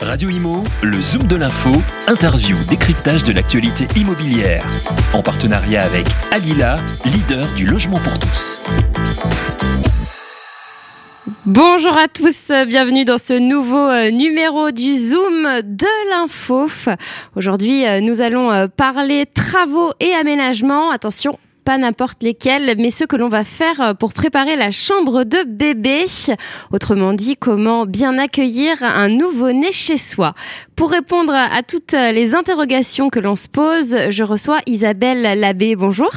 Radio Imo, le Zoom de l'info, interview, décryptage de l'actualité immobilière. En partenariat avec Alila, leader du logement pour tous. Bonjour à tous, bienvenue dans ce nouveau euh, numéro du Zoom de l'info. Aujourd'hui, euh, nous allons euh, parler travaux et aménagements. Attention, pas n'importe lesquels, mais ceux que l'on va faire pour préparer la chambre de bébé. Autrement dit, comment bien accueillir un nouveau-né chez soi. Pour répondre à toutes les interrogations que l'on se pose, je reçois Isabelle Labbé. Bonjour.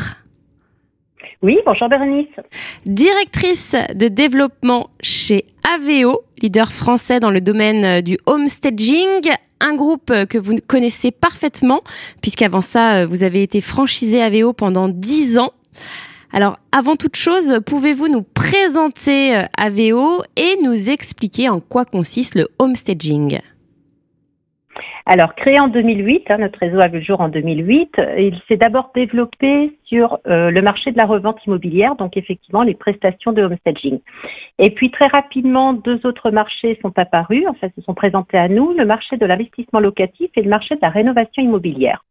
Oui, bonjour Bérénice. Directrice de développement chez AVO, leader français dans le domaine du homestaging, un groupe que vous connaissez parfaitement, puisqu'avant ça, vous avez été franchisé AVO pendant 10 ans. Alors, avant toute chose, pouvez-vous nous présenter AVO et nous expliquer en quoi consiste le homestaging? Alors, créé en 2008, hein, notre réseau a vu le jour en 2008. Il s'est d'abord développé sur euh, le marché de la revente immobilière, donc effectivement les prestations de homestaging. Et puis très rapidement, deux autres marchés sont apparus, en fait, se sont présentés à nous, le marché de l'investissement locatif et le marché de la rénovation immobilière.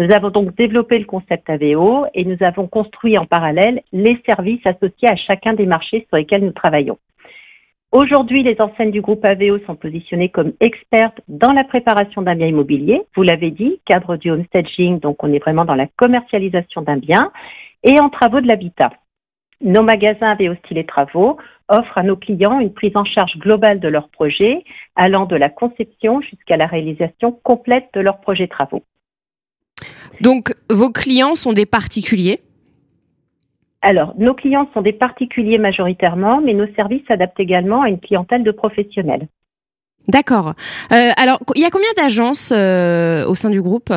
Nous avons donc développé le concept AVO et nous avons construit en parallèle les services associés à chacun des marchés sur lesquels nous travaillons. Aujourd'hui, les enseignes du groupe AVO sont positionnées comme expertes dans la préparation d'un bien immobilier. Vous l'avez dit, cadre du homestaging, donc on est vraiment dans la commercialisation d'un bien et en travaux de l'habitat. Nos magasins AVO Style Travaux offrent à nos clients une prise en charge globale de leurs projets, allant de la conception jusqu'à la réalisation complète de leurs projets travaux. Donc, vos clients sont des particuliers? Alors, nos clients sont des particuliers majoritairement, mais nos services s'adaptent également à une clientèle de professionnels. D'accord. Euh, alors, il y a combien d'agences euh, au sein du groupe?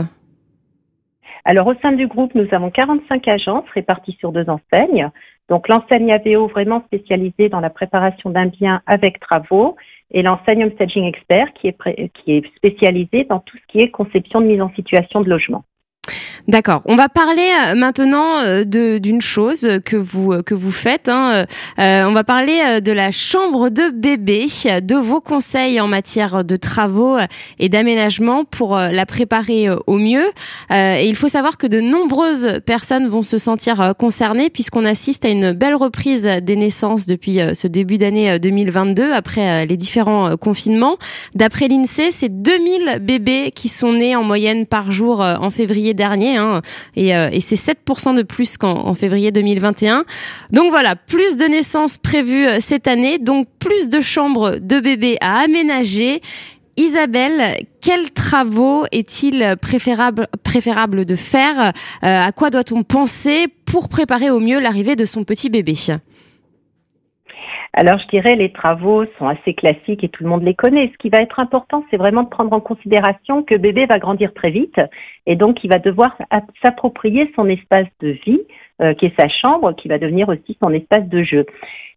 Alors, au sein du groupe, nous avons 45 agences réparties sur deux enseignes. Donc, l'enseigne AVO vraiment spécialisée dans la préparation d'un bien avec travaux et l'enseigne Home Staging Expert qui est, qui est spécialisée dans tout ce qui est conception de mise en situation de logement. D'accord. On va parler euh, maintenant euh, d'une chose que vous euh, que vous faites. Hein. on va parler de la chambre de bébé, de vos conseils en matière de travaux et d'aménagement pour la préparer au mieux. et il faut savoir que de nombreuses personnes vont se sentir concernées puisqu'on assiste à une belle reprise des naissances depuis ce début d'année 2022 après les différents confinements. D'après l'Insee, c'est 2000 bébés qui sont nés en moyenne par jour en février dernier Hein. Euh, et, c'est 7% de plus qu'en février 2021. Donc voilà, plus de naissances prévues euh, cette année, donc plus de chambres de bébés à aménager. Isabelle, quels travaux est-il préférable, préférable de faire? Euh, À quoi doit-on penser pour préparer au mieux l'arrivée de son petit bébé? Alors, je dirais, les travaux sont assez classiques et tout le monde les connaît. Ce qui va être important, c'est vraiment de prendre en considération que bébé va grandir très vite et donc il va devoir s'approprier son espace de vie, euh, qui est sa chambre, qui va devenir aussi son espace de jeu.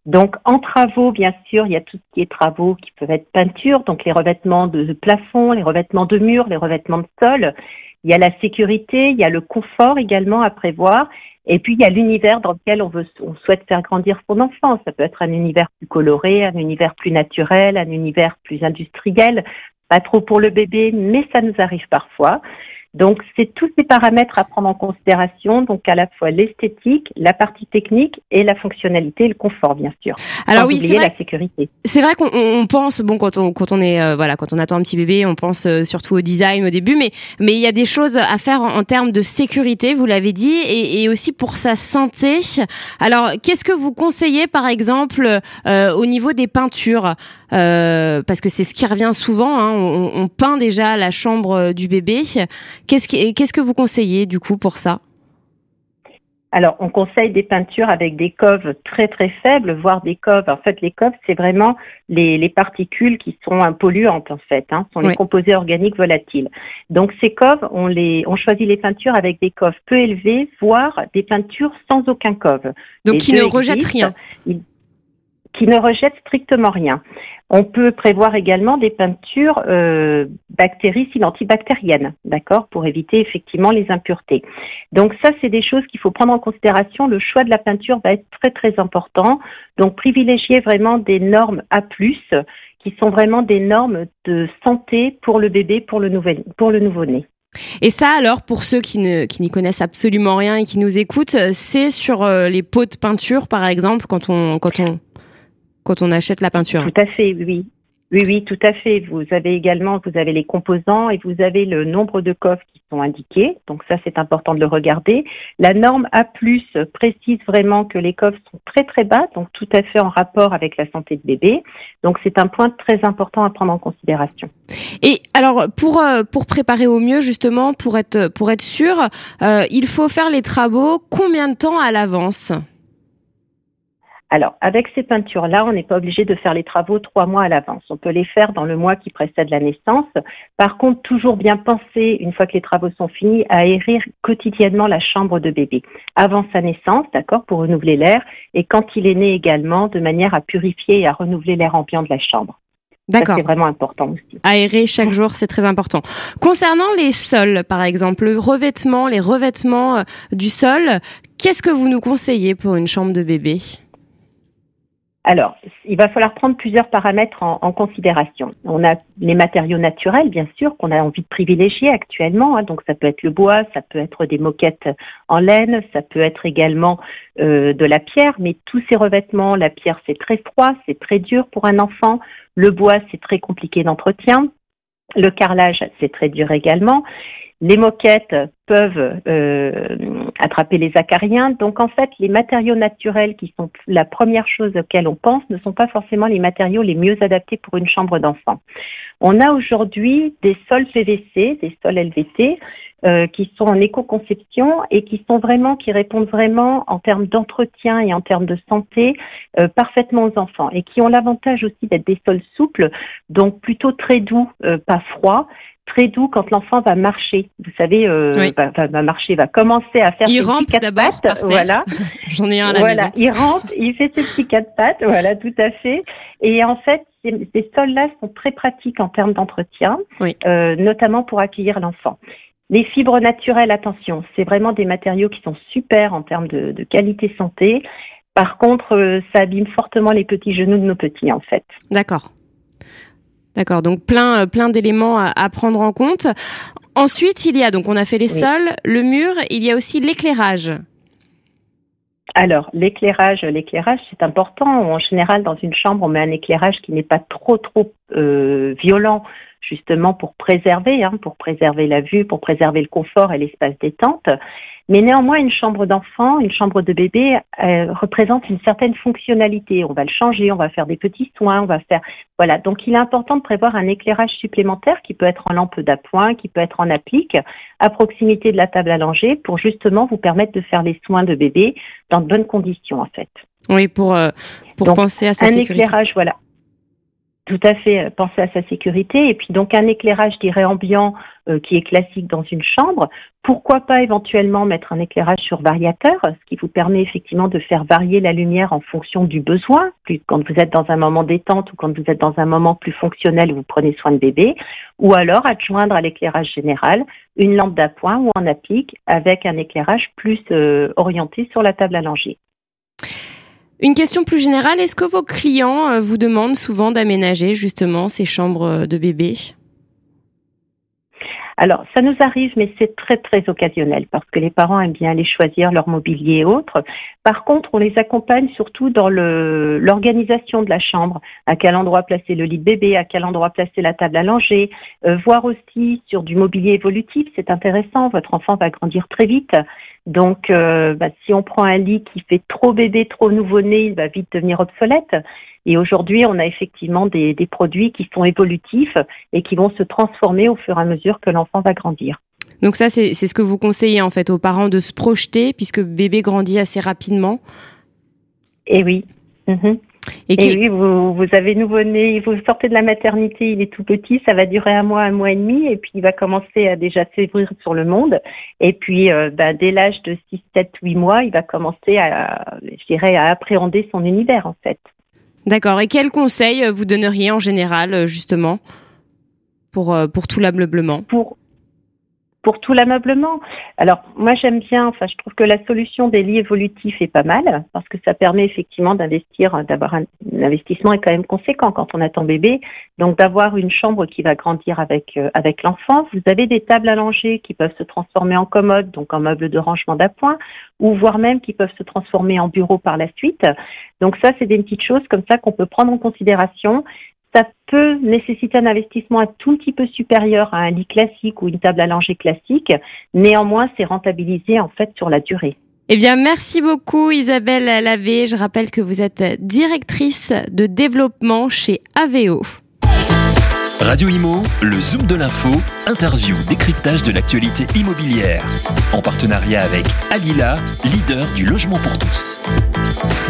Donc, en travaux, bien sûr, il y a tout ce qui est travaux qui peuvent être peinture, donc les revêtements de plafond, les revêtements de murs, les revêtements de sol. Il y a la sécurité, il y a le confort également à prévoir. Et puis, il y a l'univers dans lequel on, veut, on souhaite faire grandir son enfant. Ça peut être un univers plus coloré, un univers plus naturel, un univers plus industriel. Pas trop pour le bébé, mais ça nous arrive parfois. Donc, c'est tous ces paramètres à prendre en considération, donc à la fois l'esthétique, la partie technique et la fonctionnalité et le confort, bien sûr. Alors oui, c'est la sécurité. C'est vrai qu'on pense, bon, quand on quand on est euh, voilà, quand on attend un petit bébé, on pense euh, surtout au design au début, mais mais il y a des choses à faire en, termes de sécurité, vous l'avez dit, et, et, aussi pour sa santé. Alors, qu'est-ce que vous conseillez, par exemple, euh, au niveau des peintures? Parce que c'est ce qui revient souvent. Hein, on, on peint déjà la chambre du bébé. Qu'est-ce, que vous conseillez du coup pour ça? Alors, on conseille des peintures avec des coves très très faibles, voire des coves. En fait, les coves, c'est vraiment les, particules qui sont polluantes en fait, hein, sont les composés organiques volatiles. Donc, ces coves, on les, on choisit les peintures avec des coves peu élevées, voire des peintures sans aucun cove. Donc, qui ne rejettent rien qui ne rejettent strictement rien. On peut prévoir également des peintures euh, bactéricides antibactériennes, d'accord, pour éviter effectivement les impuretés. Donc ça, c'est des choses qu'il faut prendre en considération. Le choix de la peinture va être très très important. Donc privilégier vraiment des normes A+ qui sont vraiment des normes de santé pour le bébé, pour le, nouvel, pour le nouveau-né. Et ça, alors, pour ceux qui n'y connaissent absolument rien et qui nous écoutent, c'est sur euh, les pots de peinture, par exemple, quand on quand on quand on achète la peinture. Tout à fait, oui. Oui, oui, tout à fait. Vous avez également, vous avez les composants et vous avez le nombre de coffres qui sont indiqués. Donc ça, c'est important de le regarder. La norme A+ précise vraiment que les coffres sont très très bas, donc tout à fait en rapport avec la santé de bébé. Donc c'est un point très important à prendre en considération. Et alors pour euh, pour préparer au mieux justement pour être pour être sûr, euh, il faut faire les travaux combien de temps à l'avance? Alors, avec ces peintures-là, on n'est pas obligé de faire les travaux trois mois à l'avance. On peut les faire dans le mois qui précède la naissance. Par contre, toujours bien penser, une fois que les travaux sont finis, à aérer quotidiennement la chambre de bébé avant sa naissance, d'accord, pour renouveler l'air, et quand il est né également, de manière à purifier et à renouveler l'air ambiant de la chambre. D'accord. C'est vraiment important aussi. Aérer chaque jour, c'est très important. Concernant les sols, par exemple, le revêtement, les revêtements euh, du sol, qu'est-ce que vous nous conseillez pour une chambre de bébé? Alors, il va falloir prendre plusieurs paramètres en, considération. On a les matériaux naturels, bien sûr, qu'on a envie de privilégier actuellement. Hein. donc, ça peut être le bois, ça peut être des moquettes en laine, ça peut être également euh, de la pierre. Mais tous ces revêtements, la pierre, c'est très froid, c'est très dur pour un enfant. Le bois, c'est très compliqué d'entretien. Le carrelage, c'est très dur également. Les moquettes peuvent euh, attraper les acariens. Donc en fait, les matériaux naturels qui sont la première chose auxquelles on pense ne sont pas forcément les matériaux les mieux adaptés pour une chambre d'enfant. On a aujourd'hui des sols PVC, des sols LVT, euh, qui sont en éco-conception et qui sont vraiment, qui répondent vraiment en termes d'entretien et en termes de santé euh, parfaitement aux enfants et qui ont l'avantage aussi d'être des sols souples, donc plutôt très doux, pas froids, très doux quand l'enfant va marcher. Vous savez, euh, va, marcher, va commencer à faire il ses petits quatre pattes. Voilà. J'en ai un à la voilà. Il rampe, il fait ses petits quatre pattes. Voilà, tout à fait. Et en fait, ces, ces sols-là sont très pratiques en termes d'entretien, euh, notamment pour accueillir l'enfant. Les fibres naturelles, attention, c'est vraiment des matériaux qui sont super en termes de, de qualité santé. Par contre, euh, ça abîme fortement les petits genoux de nos petits, en fait. D'accord. D'accord, donc plein, euh, plein d'éléments à, prendre en compte. Ensuite, il y a, donc on a fait les sols, le mur, il y a aussi l'éclairage. Alors, l'éclairage, l'éclairage, c'est important. En général, dans une chambre, on met un éclairage qui n'est pas trop, trop euh, violent, justement pour préserver, hein, pour préserver la vue, pour préserver le confort et l'espace détente. Mais néanmoins, une chambre d'enfant, une chambre de bébé euh, représente une certaine fonctionnalité. On va le changer, on va faire des petits soins, on va faire voilà. Donc, il est important de prévoir un éclairage supplémentaire qui peut être en lampe d'appoint, qui peut être en applique, à proximité de la table langer, pour justement vous permettre de faire les soins de bébé dans de bonnes conditions, en fait. Oui, pour euh, pour penser à sa un sécurité. Un éclairage, voilà. Tout à fait, euh, penser à sa sécurité. Et puis donc un éclairage, je ambiant euh, qui est classique dans une chambre. Pourquoi pas éventuellement mettre un éclairage sur variateur, ce qui vous permet effectivement de faire varier la lumière en fonction du besoin. Quand vous êtes dans un moment détente ou quand vous êtes dans un moment plus fonctionnel où vous prenez soin de bébé. Ou alors adjoindre à l'éclairage général une lampe d'appoint ou en applique avec un éclairage plus euh, orienté sur la table à langer. Une question plus générale, est-ce que vos clients euh, vous demandent souvent d'aménager justement ces chambres euh, de bébé alors, ça nous arrive, mais c'est très, très occasionnel parce que les parents aiment bien aller choisir leur mobilier et autres. Par contre, on les accompagne surtout dans l'organisation de la chambre, à quel endroit placer le lit bébé, à quel endroit placer la table à langer, euh, voir aussi sur du mobilier évolutif, c'est intéressant, votre enfant va grandir très vite. Donc, euh, bah, si on prend un lit qui fait trop bébé, trop nouveau-né, il va vite devenir obsolète. Et aujourd'hui, on a effectivement des, produits qui sont évolutifs et qui vont se transformer au fur et à mesure que l'enfant va grandir. Donc ça, c'est ce que vous conseillez en fait aux parents de se projeter puisque bébé grandit assez rapidement? Et oui. Mhm. Et, oui, vous, vous avez nouveau-né, vous sortez de la maternité, il est tout petit, ça va durer un mois, un mois et demi, et puis il va commencer à déjà s'ouvrir sur le monde. Et puis, euh, bah, dès l'âge de 6, 7, 8 mois, il va commencer à, je dirais, à appréhender son univers, en fait. D'accord. Et quels conseils vous donneriez en général, euh, justement, pour, euh, pour tout l'ameublement? Pour pour tout l'ameublement. Alors moi j'aime bien, enfin je trouve que la solution des lits évolutifs est pas mal parce que ça permet effectivement d'investir, d'avoir un, investissement est quand même conséquent quand on attend bébé, donc d'avoir une chambre qui va grandir avec euh, avec l'enfant. Vous avez des tables allongées qui peuvent se transformer en commode, donc en meuble de rangement d'appoint, ou voire même qui peuvent se transformer en bureau par la suite. Donc ça c'est des petites choses comme ça qu'on peut prendre en considération ça peut nécessiter un investissement un tout petit peu supérieur à un lit classique ou une table à langer classique. Néanmoins, c'est rentabilisé en fait sur la durée. Eh bien, merci beaucoup Isabelle Lavé. Je rappelle que vous êtes directrice de développement chez AVO. Radio Imo, le Zoom de l'info, interview, décryptage de l'actualité immobilière. En partenariat avec Alila, leader du logement pour tous.